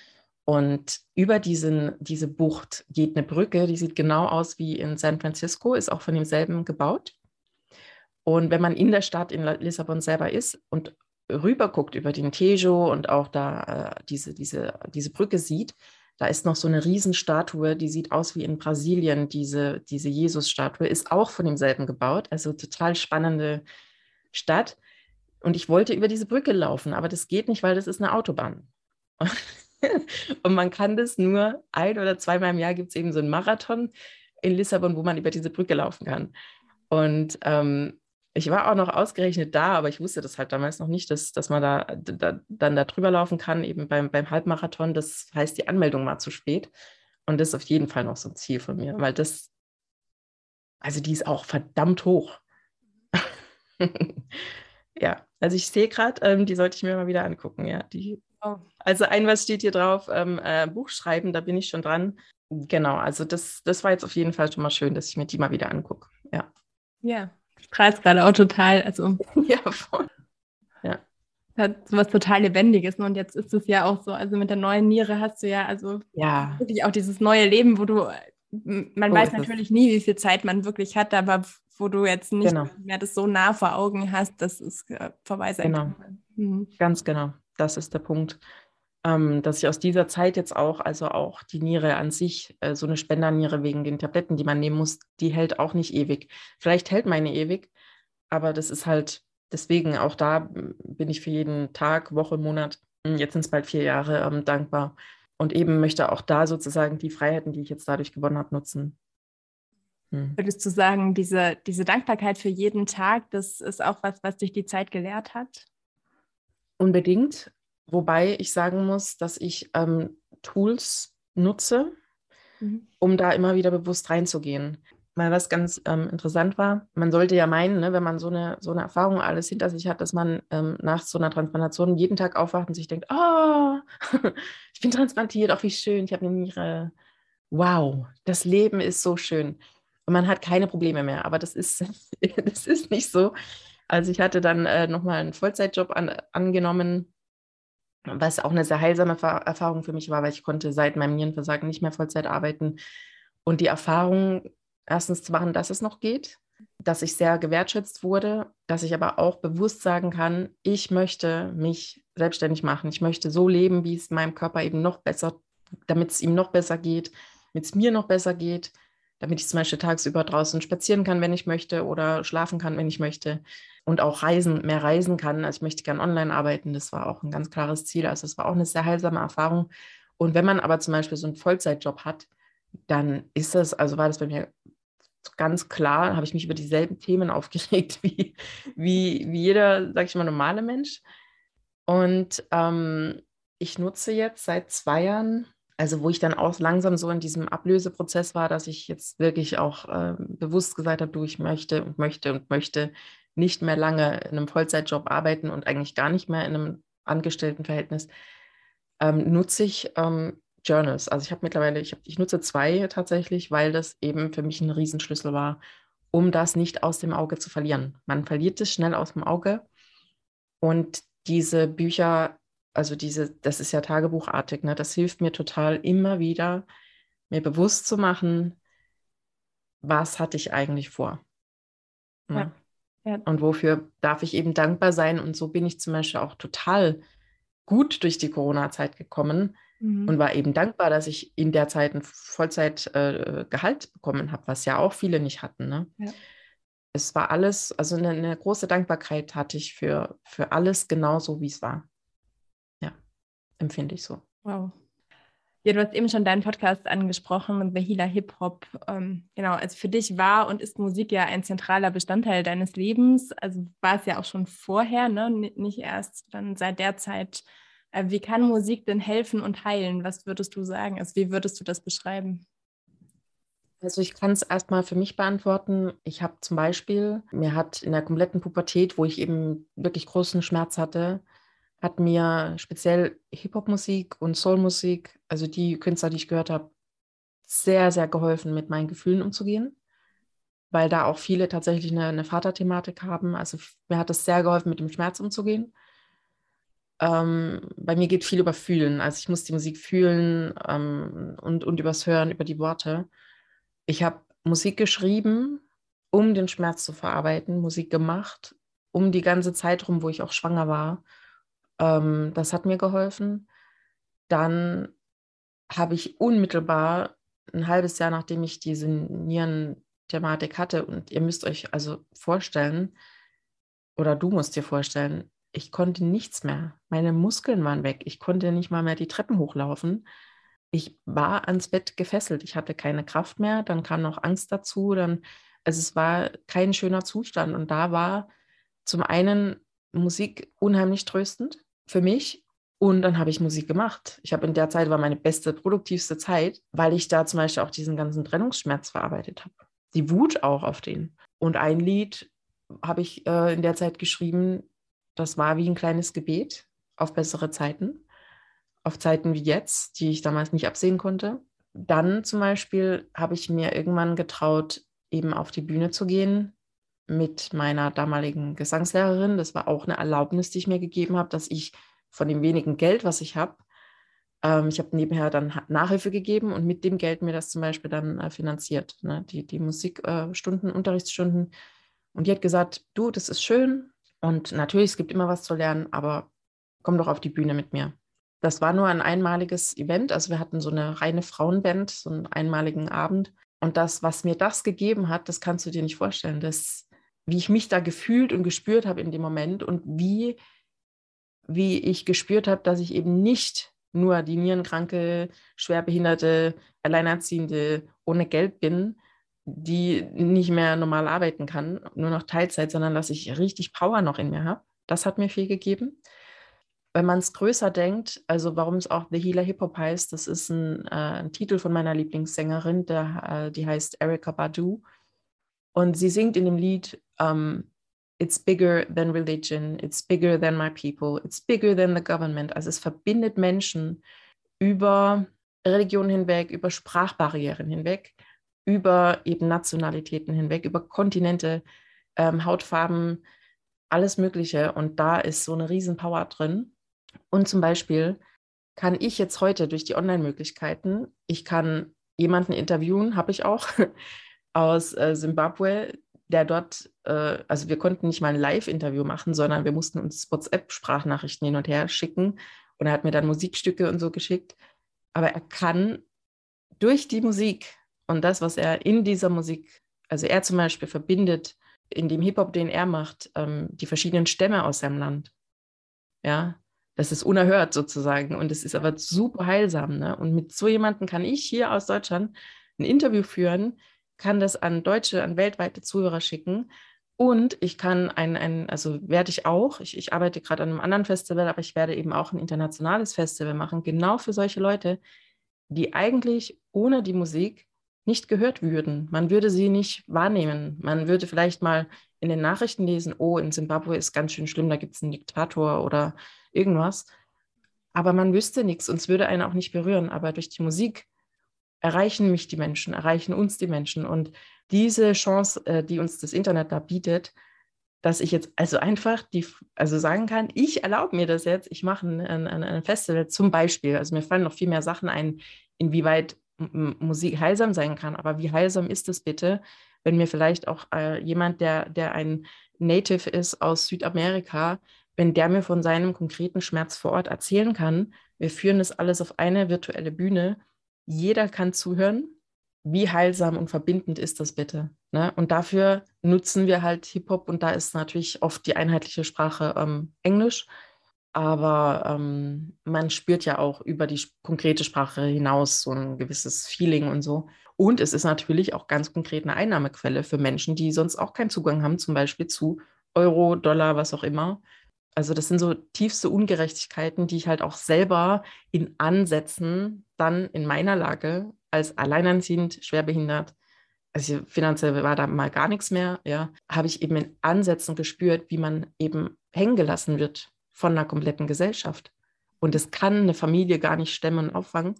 Und über diesen, diese Bucht geht eine Brücke, die sieht genau aus wie in San Francisco, ist auch von demselben gebaut. Und wenn man in der Stadt in Lissabon selber ist und rüber guckt über den Tejo und auch da äh, diese, diese, diese Brücke sieht, da ist noch so eine Riesenstatue, die sieht aus wie in Brasilien, diese, diese Jesus-Statue, ist auch von demselben gebaut. Also total spannende Stadt. Und ich wollte über diese Brücke laufen, aber das geht nicht, weil das ist eine Autobahn. Und (laughs) (laughs) man kann das nur ein oder zweimal im Jahr gibt es eben so einen Marathon in Lissabon, wo man über diese Brücke laufen kann. Und ähm, ich war auch noch ausgerechnet da, aber ich wusste das halt damals noch nicht, dass, dass man da, da dann da drüber laufen kann, eben beim, beim Halbmarathon. Das heißt, die Anmeldung war zu spät. Und das ist auf jeden Fall noch so ein Ziel von mir, weil das, also die ist auch verdammt hoch. (laughs) ja, also ich sehe gerade, ähm, die sollte ich mir mal wieder angucken, ja. Die, Also ein, was steht hier drauf? Ähm, äh, Buch schreiben, da bin ich schon dran. Genau, also das, das war jetzt auf jeden Fall schon mal schön, dass ich mir die mal wieder angucke. Ja. Ja, strahlst gerade auch total. Also, (laughs) ja, voll. Ja. Hat so was total Lebendiges. Ne? Und jetzt ist es ja auch so, also mit der neuen Niere hast du ja, also ja. wirklich auch dieses neue Leben, wo du, man so weiß natürlich es. nie, wie viel Zeit man wirklich hat, aber wo du jetzt nicht genau. mehr das so nah vor Augen hast, dass es äh, vorbei sein genau. kann. Mhm. Ganz genau. Das ist der Punkt ähm, dass ich aus dieser Zeit jetzt auch, also auch die Niere an sich, äh, so eine Spenderniere wegen den Tabletten, die man nehmen muss, die hält auch nicht ewig. Vielleicht hält meine ewig, aber das ist halt, deswegen auch da bin ich für jeden Tag, Woche, Monat, hm, jetzt sind es bald vier Jahre, ähm, dankbar. Und eben möchte auch da sozusagen die Freiheiten, die ich jetzt dadurch gewonnen habe, nutzen. Hm. Würdest du sagen, diese, diese Dankbarkeit für jeden Tag, das ist auch was, was dich die Zeit gelehrt hat? Unbedingt. Wobei ich sagen muss, dass ich ähm, Tools nutze, mhm. um da immer wieder bewusst reinzugehen. Mal was ganz ähm, interessant war, man sollte ja meinen, ne, wenn man so eine, so eine Erfahrung alles hinter sich hat, dass man ähm, nach so einer Transplantation jeden Tag aufwacht und sich denkt, oh, (laughs) ich bin transplantiert, auch wie schön, ich habe eine Niere. Wow, das Leben ist so schön. Und man hat keine Probleme mehr, aber das ist, (laughs) das ist nicht so. Also ich hatte dann äh, nochmal einen Vollzeitjob an, angenommen, was auch eine sehr heilsame Erfahrung für mich war, weil ich konnte seit meinem Nierenversagen nicht mehr Vollzeit arbeiten. Und die Erfahrung, erstens zu machen, dass es noch geht, dass ich sehr gewertschätzt wurde, dass ich aber auch bewusst sagen kann, ich möchte mich selbstständig machen. Ich möchte so leben, wie es meinem Körper eben noch besser, damit es ihm noch besser geht, damit es mir noch besser geht, damit ich zum Beispiel tagsüber draußen spazieren kann, wenn ich möchte, oder schlafen kann, wenn ich möchte und auch reisen, mehr reisen kann. Also ich möchte gerne online arbeiten. Das war auch ein ganz klares Ziel. Also es war auch eine sehr heilsame Erfahrung. Und wenn man aber zum Beispiel so einen Vollzeitjob hat, dann ist das, also war das bei mir ganz klar, habe ich mich über dieselben Themen (laughs) aufgeregt wie, wie, wie jeder, sag ich mal, normale Mensch. Und ähm, ich nutze jetzt seit zwei Jahren also wo ich dann auch langsam so in diesem Ablöseprozess war, dass ich jetzt wirklich auch äh, bewusst gesagt habe, du, ich möchte und möchte und möchte nicht mehr lange in einem Vollzeitjob arbeiten und eigentlich gar nicht mehr in einem Angestelltenverhältnis, ähm, nutze ich ähm, Journals. Also ich habe mittlerweile, ich, hab, ich nutze zwei tatsächlich, weil das eben für mich ein Riesenschlüssel war, um das nicht aus dem Auge zu verlieren. Man verliert es schnell aus dem Auge und diese Bücher also diese, das ist ja tagebuchartig, ne? Das hilft mir total immer wieder, mir bewusst zu machen, was hatte ich eigentlich vor. Ne? Ja. Ja. Und wofür darf ich eben dankbar sein? Und so bin ich zum Beispiel auch total gut durch die Corona-Zeit gekommen mhm. und war eben dankbar, dass ich in der Zeit ein Vollzeitgehalt äh, bekommen habe, was ja auch viele nicht hatten. Ne? Ja. Es war alles, also eine, eine große Dankbarkeit hatte ich für, für alles genauso, wie es war empfinde ich so. Wow. Ja, du hast eben schon deinen Podcast angesprochen, The Healer Hip Hop. Ähm, genau, also für dich war und ist Musik ja ein zentraler Bestandteil deines Lebens. Also war es ja auch schon vorher, ne? nicht erst dann seit der Zeit. Äh, wie kann Musik denn helfen und heilen? Was würdest du sagen? Also wie würdest du das beschreiben? Also ich kann es erstmal für mich beantworten. Ich habe zum Beispiel, mir hat in der kompletten Pubertät, wo ich eben wirklich großen Schmerz hatte, hat mir speziell Hip-Hop-Musik und Soul-Musik, also die Künstler, die ich gehört habe, sehr, sehr geholfen, mit meinen Gefühlen umzugehen. weil da auch viele tatsächlich eine, eine Vaterthematik haben. Also mir hat es sehr geholfen, mit dem Schmerz umzugehen. Ähm, bei mir geht viel über Fühlen. Also ich muss die Musik fühlen ähm, und, und übers Hören, über die Worte. Ich habe Musik geschrieben, um den Schmerz zu verarbeiten, Musik gemacht, um die ganze Zeit rum, wo ich auch schwanger war. Ähm, das hat mir geholfen. Dann habe ich unmittelbar ein halbes Jahr, nachdem ich diese Nierenthematik hatte, und ihr müsst euch also vorstellen, oder du musst dir vorstellen, ich konnte nichts mehr. Meine Muskeln waren weg. Ich konnte nicht mal mehr die Treppen hochlaufen. Ich war ans Bett gefesselt. Ich hatte keine Kraft mehr. Dann kam noch Angst dazu. Dann, also es war kein schöner Zustand. Und da war zum einen Musik unheimlich tröstend für mich. Und dann habe ich Musik gemacht. Ich habe in der Zeit war meine beste, produktivste Zeit, weil ich da zum Beispiel auch diesen ganzen Trennungsschmerz verarbeitet habe. Die Wut auch auf den. Und ein Lied habe ich äh, in der Zeit geschrieben, das war wie ein kleines Gebet auf bessere Zeiten, auf Zeiten wie jetzt, die ich damals nicht absehen konnte. Dann zum Beispiel habe ich mir irgendwann getraut, eben auf die Bühne zu gehen mit meiner damaligen Gesangslehrerin. Das war auch eine Erlaubnis, die ich mir gegeben habe, dass ich von dem wenigen Geld, was ich habe, ähm, ich habe nebenher dann Nachhilfe gegeben und mit dem Geld mir das zum Beispiel dann äh, finanziert, ne? die, die Musikstunden, äh, Unterrichtsstunden. Und die hat gesagt, du, das ist schön, und natürlich, es gibt immer was zu lernen, aber komm doch auf die Bühne mit mir. Das war nur ein einmaliges Event. Also wir hatten so eine reine Frauenband, so einen einmaligen Abend. Und das, was mir das gegeben hat, das kannst du dir nicht vorstellen. Das, wie ich mich da gefühlt und gespürt habe in dem Moment und wie, wie ich gespürt habe, dass ich eben nicht nur die nierenkranke, schwerbehinderte, alleinerziehende ohne Geld bin, die nicht mehr normal arbeiten kann, nur noch Teilzeit, sondern dass ich richtig Power noch in mir habe. Das hat mir viel gegeben. Wenn man es größer denkt, also warum es auch The Healer Hip Hop heißt, das ist ein, äh, ein Titel von meiner Lieblingssängerin, der, äh, die heißt Erika Badu. Und sie singt in dem Lied, um, It's bigger than religion, it's bigger than my people, it's bigger than the government. Also es verbindet Menschen über Religionen hinweg, über Sprachbarrieren hinweg über eben Nationalitäten hinweg, über Kontinente, ähm, Hautfarben, alles Mögliche. Und da ist so eine Riesenpower drin. Und zum Beispiel kann ich jetzt heute durch die Online-Möglichkeiten, ich kann jemanden interviewen, habe ich auch, (laughs) aus äh, Zimbabwe, der dort, äh, also wir konnten nicht mal ein Live-Interview machen, sondern wir mussten uns WhatsApp-Sprachnachrichten hin und her schicken. Und er hat mir dann Musikstücke und so geschickt. Aber er kann durch die Musik und das, was er in dieser Musik, also er zum Beispiel verbindet in dem Hip-Hop, den er macht, ähm, die verschiedenen Stämme aus seinem Land. Ja, das ist unerhört sozusagen und es ist aber super heilsam. Ne? Und mit so jemandem kann ich hier aus Deutschland ein Interview führen, kann das an deutsche, an weltweite Zuhörer schicken und ich kann ein, ein also werde ich auch, ich, ich arbeite gerade an einem anderen Festival, aber ich werde eben auch ein internationales Festival machen, genau für solche Leute, die eigentlich ohne die Musik nicht gehört würden. Man würde sie nicht wahrnehmen. Man würde vielleicht mal in den Nachrichten lesen, oh, in Simbabwe ist ganz schön schlimm, da gibt es einen Diktator oder irgendwas. Aber man wüsste nichts und es würde einen auch nicht berühren. Aber durch die Musik erreichen mich die Menschen, erreichen uns die Menschen. Und diese Chance, äh, die uns das Internet da bietet, dass ich jetzt also einfach die, also sagen kann, ich erlaube mir das jetzt, ich mache ein, ein, ein Festival zum Beispiel. Also mir fallen noch viel mehr Sachen ein, inwieweit Musik heilsam sein kann. Aber wie heilsam ist es bitte, wenn mir vielleicht auch äh, jemand, der, der ein Native ist aus Südamerika, wenn der mir von seinem konkreten Schmerz vor Ort erzählen kann, wir führen das alles auf eine virtuelle Bühne, jeder kann zuhören. Wie heilsam und verbindend ist das bitte? Ne? Und dafür nutzen wir halt Hip-Hop und da ist natürlich oft die einheitliche Sprache ähm, Englisch. Aber ähm, man spürt ja auch über die konkrete Sprache hinaus so ein gewisses Feeling und so. Und es ist natürlich auch ganz konkret eine Einnahmequelle für Menschen, die sonst auch keinen Zugang haben, zum Beispiel zu Euro, Dollar, was auch immer. Also das sind so tiefste Ungerechtigkeiten, die ich halt auch selber in Ansätzen dann in meiner Lage als alleinerziehend, schwerbehindert, also finanziell war da mal gar nichts mehr, ja, habe ich eben in Ansätzen gespürt, wie man eben hängen gelassen wird von einer kompletten Gesellschaft. Und es kann eine Familie gar nicht stemmen und auffangen.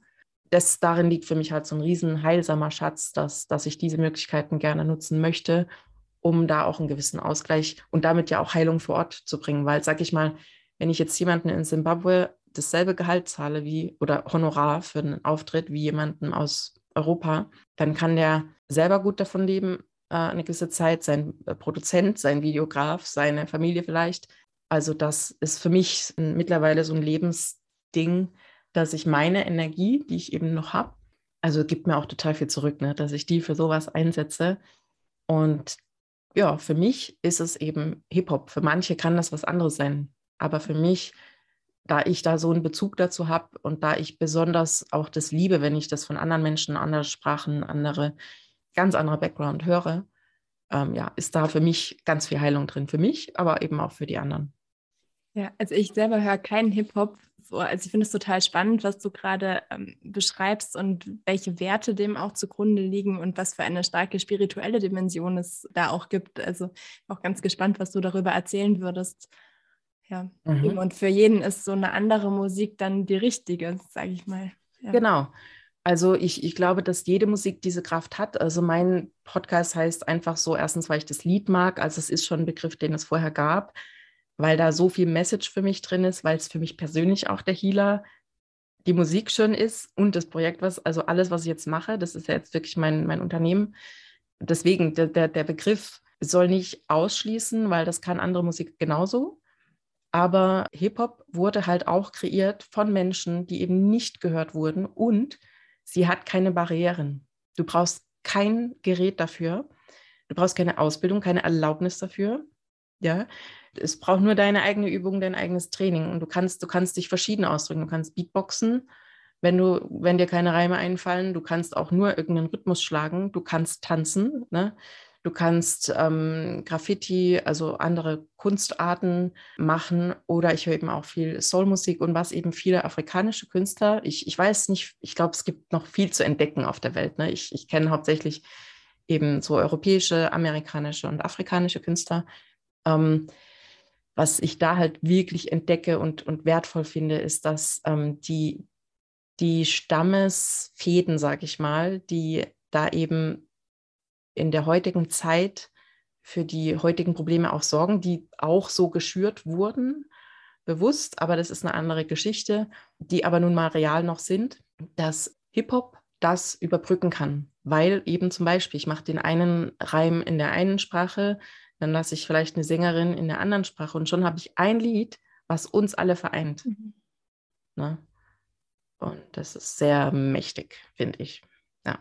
das darin liegt für mich halt so ein riesen heilsamer Schatz, dass, dass ich diese Möglichkeiten gerne nutzen möchte, um da auch einen gewissen Ausgleich und damit ja auch Heilung vor Ort zu bringen. Weil, sag ich mal, wenn ich jetzt jemanden in Simbabwe dasselbe Gehalt zahle wie oder Honorar für einen Auftritt wie jemanden aus Europa, dann kann der selber gut davon leben, äh, eine gewisse Zeit, sein äh, Produzent, sein Videograf, seine Familie vielleicht. Also das ist für mich mittlerweile so ein Lebensding, dass ich meine Energie, die ich eben noch habe, also gibt mir auch total viel zurück, ne, dass ich die für sowas einsetze. Und ja, für mich ist es eben Hip-Hop. Für manche kann das was anderes sein. Aber für mich, da ich da so einen Bezug dazu habe und da ich besonders auch das liebe, wenn ich das von anderen Menschen, andere Sprachen, andere, ganz anderer Background höre, ähm, ja, ist da für mich ganz viel Heilung drin. Für mich, aber eben auch für die anderen. Ja, also ich selber höre keinen Hip-Hop. So, also ich finde es total spannend, was du gerade ähm, beschreibst und welche Werte dem auch zugrunde liegen und was für eine starke spirituelle Dimension es da auch gibt. Also auch ganz gespannt, was du darüber erzählen würdest. Ja, mhm. und für jeden ist so eine andere Musik dann die richtige, sage ich mal. Ja. Genau. Also ich, ich glaube, dass jede Musik diese Kraft hat. Also mein Podcast heißt einfach so, erstens, weil ich das Lied mag, also es ist schon ein Begriff, den es vorher gab weil da so viel Message für mich drin ist, weil es für mich persönlich auch der Healer, die Musik schön ist und das Projekt, was, also alles, was ich jetzt mache, das ist ja jetzt wirklich mein, mein Unternehmen. Deswegen, der, der, der Begriff soll nicht ausschließen, weil das kann andere Musik genauso. Aber Hip-Hop wurde halt auch kreiert von Menschen, die eben nicht gehört wurden und sie hat keine Barrieren. Du brauchst kein Gerät dafür. Du brauchst keine Ausbildung, keine Erlaubnis dafür. Ja, es braucht nur deine eigene Übung, dein eigenes Training. Und du kannst, du kannst dich verschieden ausdrücken. Du kannst Beatboxen, wenn du, wenn dir keine Reime einfallen. Du kannst auch nur irgendeinen Rhythmus schlagen. Du kannst tanzen. Ne? Du kannst ähm, Graffiti, also andere Kunstarten machen. Oder ich höre eben auch viel Soulmusik und was eben viele afrikanische Künstler. Ich, ich weiß nicht, ich glaube, es gibt noch viel zu entdecken auf der Welt. Ne? Ich, ich kenne hauptsächlich eben so europäische, amerikanische und afrikanische Künstler. Ähm, was ich da halt wirklich entdecke und, und wertvoll finde, ist, dass ähm, die, die Stammesfäden, sage ich mal, die da eben in der heutigen Zeit für die heutigen Probleme auch sorgen, die auch so geschürt wurden, bewusst, aber das ist eine andere Geschichte, die aber nun mal real noch sind, dass Hip-Hop das überbrücken kann, weil eben zum Beispiel, ich mache den einen Reim in der einen Sprache, dann lasse ich vielleicht eine Sängerin in der anderen Sprache und schon habe ich ein Lied, was uns alle vereint. Mhm. Ne? Und das ist sehr mächtig, finde ich. Ja.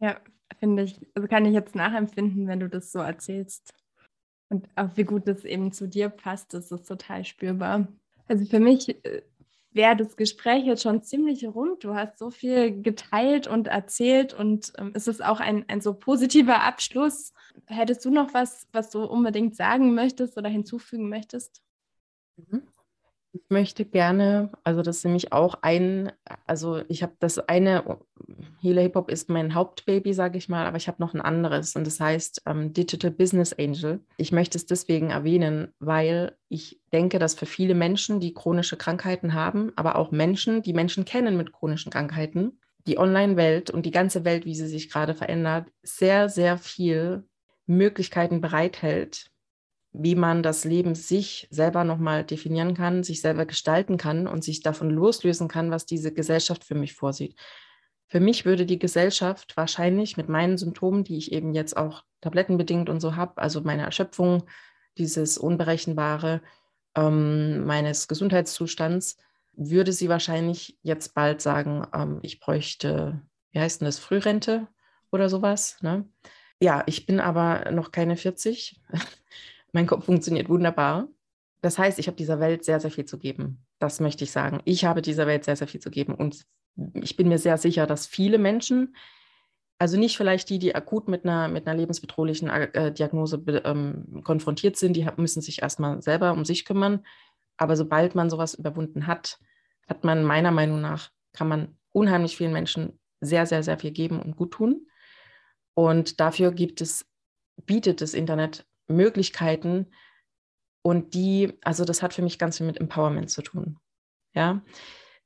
Ja, finde ich. Also kann ich jetzt nachempfinden, wenn du das so erzählst. Und auch wie gut das eben zu dir passt, das ist total spürbar. Also für mich äh, wäre das Gespräch jetzt schon ziemlich rund. Du hast so viel geteilt und erzählt und ähm, es ist auch ein, ein so positiver Abschluss. Hättest du noch was, was du unbedingt sagen möchtest oder hinzufügen möchtest? Mhm. Ich möchte gerne, also das ist nämlich auch ein, also ich habe das eine, Healer Hip Hop ist mein Hauptbaby, sage ich mal, aber ich habe noch ein anderes und das heißt ähm, Digital Business Angel. Ich möchte es deswegen erwähnen, weil ich denke, dass für viele Menschen, die chronische Krankheiten haben, aber auch Menschen, die Menschen kennen mit chronischen Krankheiten, die Online-Welt und die ganze Welt, wie sie sich gerade verändert, sehr, sehr viel Möglichkeiten bereithält, wie man das Leben sich selber nochmal definieren kann, sich selber gestalten kann und sich davon loslösen kann, was diese Gesellschaft für mich vorsieht. Für mich würde die Gesellschaft wahrscheinlich mit meinen Symptomen, die ich eben jetzt auch tablettenbedingt und so habe, also meine Erschöpfung, dieses Unberechenbare ähm, meines Gesundheitszustands, würde sie wahrscheinlich jetzt bald sagen, ähm, ich bräuchte, wie heißt denn das, Frührente oder sowas. Ne? Ja, ich bin aber noch keine 40. (laughs) Mein Kopf funktioniert wunderbar. Das heißt, ich habe dieser Welt sehr, sehr viel zu geben. Das möchte ich sagen. Ich habe dieser Welt sehr, sehr viel zu geben. Und ich bin mir sehr sicher, dass viele Menschen, also nicht vielleicht die, die akut mit einer, mit einer lebensbedrohlichen äh, Diagnose ähm, konfrontiert sind, die müssen sich erstmal selber um sich kümmern. Aber sobald man sowas überwunden hat, hat man meiner Meinung nach, kann man unheimlich vielen Menschen sehr, sehr, sehr viel geben und gut tun. Und dafür gibt es, bietet das Internet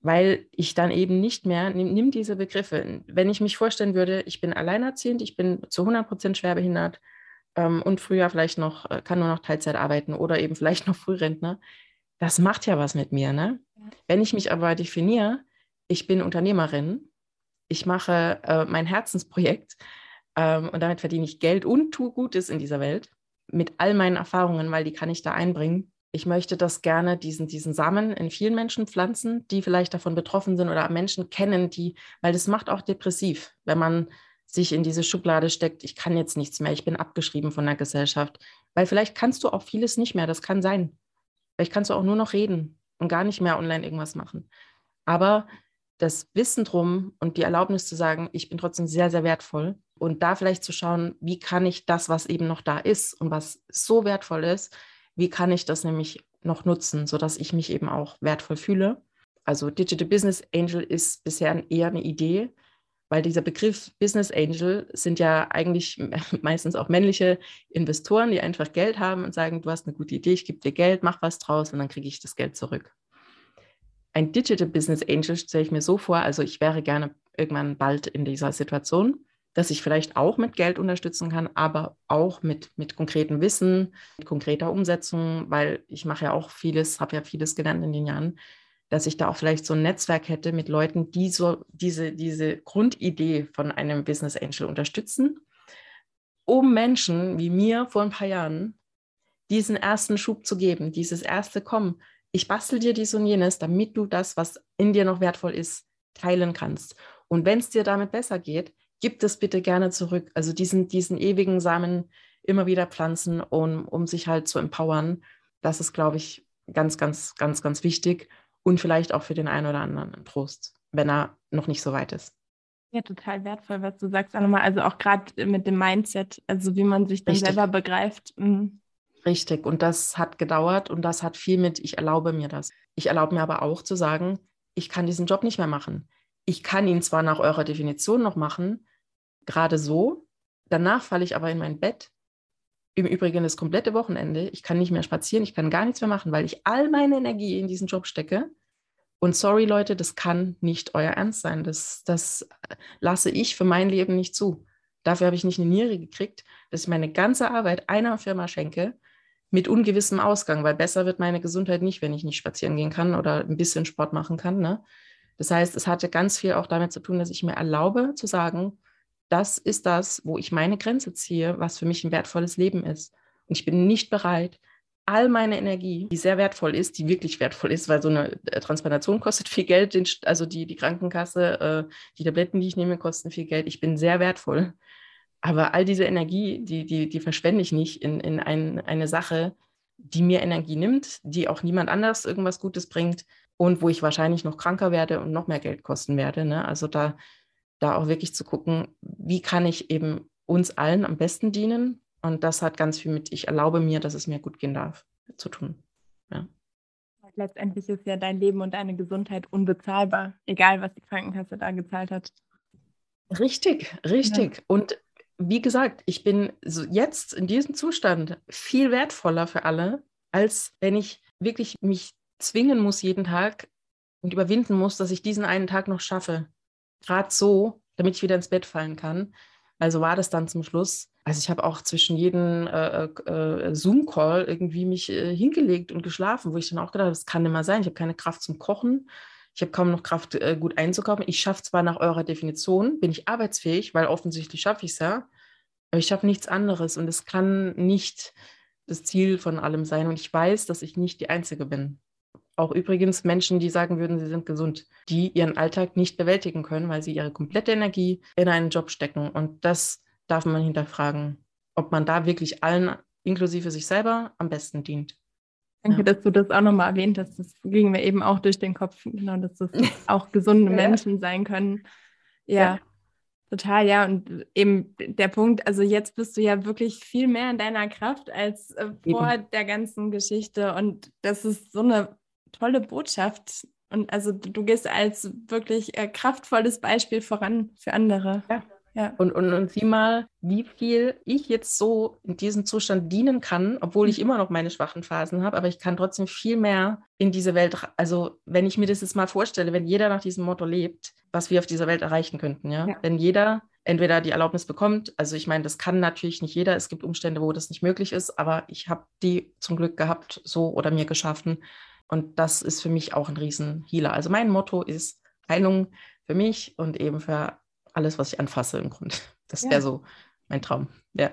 weil ich dann eben nicht mehr, nimm, nimm, diese Begriffe, wenn ich mich vorstellen würde, ich bin alleinerziehend, ich bin zu 100 Prozent schwerbehindert ähm, und früher vielleicht noch, äh, kann nur noch Teilzeit arbeiten oder eben vielleicht noch Frührentner, das macht ja was mit mir. Ne? Ja. Wenn ich mich aber definiere, ich bin Unternehmerin, ich mache äh, mein Herzensprojekt ähm, und damit verdiene ich Geld und tue Gutes in dieser Welt mit all meinen Erfahrungen, weil die kann ich da einbringen ich möchte das gerne, diesen, diesen Samen in vielen Menschen pflanzen, die vielleicht davon betroffen sind oder Menschen kennen, die, weil das macht auch depressiv, wenn man sich in diese Schublade steckt, ich kann jetzt nichts mehr, ich bin abgeschrieben von der Gesellschaft. Weil vielleicht kannst du auch vieles nicht mehr, das kann sein. Vielleicht kannst du auch nur noch reden und gar nicht mehr online irgendwas machen. Aber das Wissen drum und die Erlaubnis zu sagen, ich bin trotzdem sehr, sehr wertvoll und da vielleicht zu schauen, wie kann ich das, was eben noch da ist und was so wertvoll ist, wie kann ich das nämlich noch nutzen, sodass ich mich eben auch wertvoll fühle. Also Digital Business Angel ist bisher eher eine Idee, weil dieser Begriff Business Angel sind ja eigentlich (laughs) meistens auch männliche Investoren, die einfach Geld haben und sagen, du hast eine gute Idee, ich gebe dir Geld, mach was draus und dann kriege ich das Geld zurück. Ein Digital Business Angel stelle ich mir so vor, also ich wäre gerne irgendwann bald in dieser Situation, dass ich vielleicht auch mit Geld unterstützen kann, aber auch mit, mit konkretem Wissen, mit konkreter Umsetzung, weil ich mache ja auch vieles, habe ja vieles gelernt in den Jahren, dass ich da auch vielleicht so ein Netzwerk hätte mit Leuten, die so diese, diese Grundidee von einem Business Angel unterstützen, um Menschen wie mir vor ein paar Jahren diesen ersten Schub zu geben, dieses erste Kommen. Ich bastel dir dies und jenes, damit du das, was in dir noch wertvoll ist, teilen kannst. Und wenn es dir damit besser geht, gib das bitte gerne zurück. Also diesen, diesen ewigen Samen immer wieder pflanzen, um, um sich halt zu empowern. Das ist, glaube ich, ganz, ganz, ganz, ganz wichtig und vielleicht auch für den einen oder anderen ein Trost, wenn er noch nicht so weit ist. Ja, total wertvoll, was du sagst, Anna. Also auch gerade mit dem Mindset, also wie man sich dann Richtig. selber begreift. Mhm. Richtig, und das hat gedauert und das hat viel mit, ich erlaube mir das. Ich erlaube mir aber auch zu sagen, ich kann diesen Job nicht mehr machen. Ich kann ihn zwar nach eurer Definition noch machen, gerade so. Danach falle ich aber in mein Bett. Im Übrigen das komplette Wochenende. Ich kann nicht mehr spazieren, ich kann gar nichts mehr machen, weil ich all meine Energie in diesen Job stecke. Und sorry, Leute, das kann nicht euer Ernst sein. Das, das lasse ich für mein Leben nicht zu. Dafür habe ich nicht eine Niere gekriegt, dass ich meine ganze Arbeit einer Firma schenke mit ungewissem Ausgang, weil besser wird meine Gesundheit nicht, wenn ich nicht spazieren gehen kann oder ein bisschen Sport machen kann. Ne? Das heißt, es hatte ganz viel auch damit zu tun, dass ich mir erlaube zu sagen, das ist das, wo ich meine Grenze ziehe, was für mich ein wertvolles Leben ist. Und ich bin nicht bereit, all meine Energie, die sehr wertvoll ist, die wirklich wertvoll ist, weil so eine äh, Transplantation kostet viel Geld, also die, die Krankenkasse, äh, die Tabletten, die ich nehme, kosten viel Geld. Ich bin sehr wertvoll. Aber all diese Energie, die, die, die verschwende ich nicht in, in ein, eine Sache, die mir Energie nimmt, die auch niemand anders irgendwas Gutes bringt und wo ich wahrscheinlich noch kranker werde und noch mehr Geld kosten werde. Ne? Also da da auch wirklich zu gucken, wie kann ich eben uns allen am besten dienen. Und das hat ganz viel mit, ich erlaube mir, dass es mir gut gehen darf, zu tun. Ja. Letztendlich ist ja dein Leben und deine Gesundheit unbezahlbar, egal was die Krankenkasse da gezahlt hat. Richtig, richtig. Ja. Und wie gesagt, ich bin so jetzt in diesem Zustand viel wertvoller für alle, als wenn ich wirklich mich zwingen muss jeden Tag und überwinden muss, dass ich diesen einen Tag noch schaffe gerade so, damit ich wieder ins Bett fallen kann. Also war das dann zum Schluss. Also ich habe auch zwischen jedem äh, äh, Zoom-Call irgendwie mich äh, hingelegt und geschlafen, wo ich dann auch gedacht habe, das kann nicht mehr sein. Ich habe keine Kraft zum Kochen. Ich habe kaum noch Kraft, äh, gut einzukaufen. Ich schaffe zwar nach eurer Definition, bin ich arbeitsfähig, weil offensichtlich schaffe ich es ja, aber ich schaffe nichts anderes und es kann nicht das Ziel von allem sein. Und ich weiß, dass ich nicht die Einzige bin. Auch übrigens Menschen, die sagen würden, sie sind gesund, die ihren Alltag nicht bewältigen können, weil sie ihre komplette Energie in einen Job stecken. Und das darf man hinterfragen, ob man da wirklich allen, inklusive sich selber, am besten dient. Danke, ja. dass du das auch nochmal erwähnt hast. Das ging mir eben auch durch den Kopf, genau, dass das (laughs) auch gesunde ja. Menschen sein können. Ja, ja, total, ja. Und eben der Punkt, also jetzt bist du ja wirklich viel mehr in deiner Kraft als äh, vor eben. der ganzen Geschichte. Und das ist so eine tolle Botschaft. Und also du gehst als wirklich äh, kraftvolles Beispiel voran für andere. Ja, Ja. Und, und, und sieh mal, wie viel ich jetzt so in diesem Zustand dienen kann, obwohl ich mhm. immer noch meine schwachen Phasen habe, aber ich kann trotzdem viel mehr in diese Welt, also wenn ich mir das jetzt mal vorstelle, wenn jeder nach diesem Motto lebt, was wir auf dieser Welt erreichen könnten, ja, ja. wenn jeder entweder die Erlaubnis bekommt, also ich meine, das kann natürlich nicht jeder, es gibt Umstände, wo das nicht möglich ist, aber ich habe die zum Glück gehabt, so oder mir geschaffen und das ist für mich auch ein Riesenhealer. Also mein Motto ist Heilung für mich und eben für alles, was ich anfasse im Grunde. Das wäre ja. so mein Traum. Ja.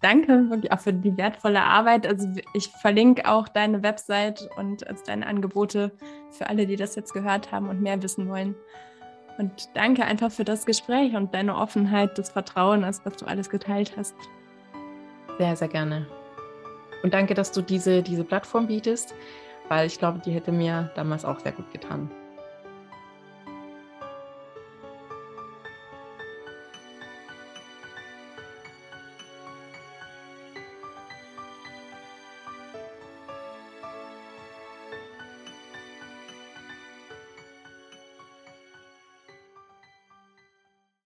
Danke wirklich auch für die wertvolle Arbeit. Also ich verlinke auch deine Website und also deine Angebote für alle, die das jetzt gehört haben und mehr wissen wollen. Und danke einfach für das Gespräch und deine Offenheit, das Vertrauen, was du alles geteilt hast. Sehr, sehr gerne. Und danke, dass du diese, diese Plattform bietest, weil ich glaube, die hätte mir damals auch sehr gut getan.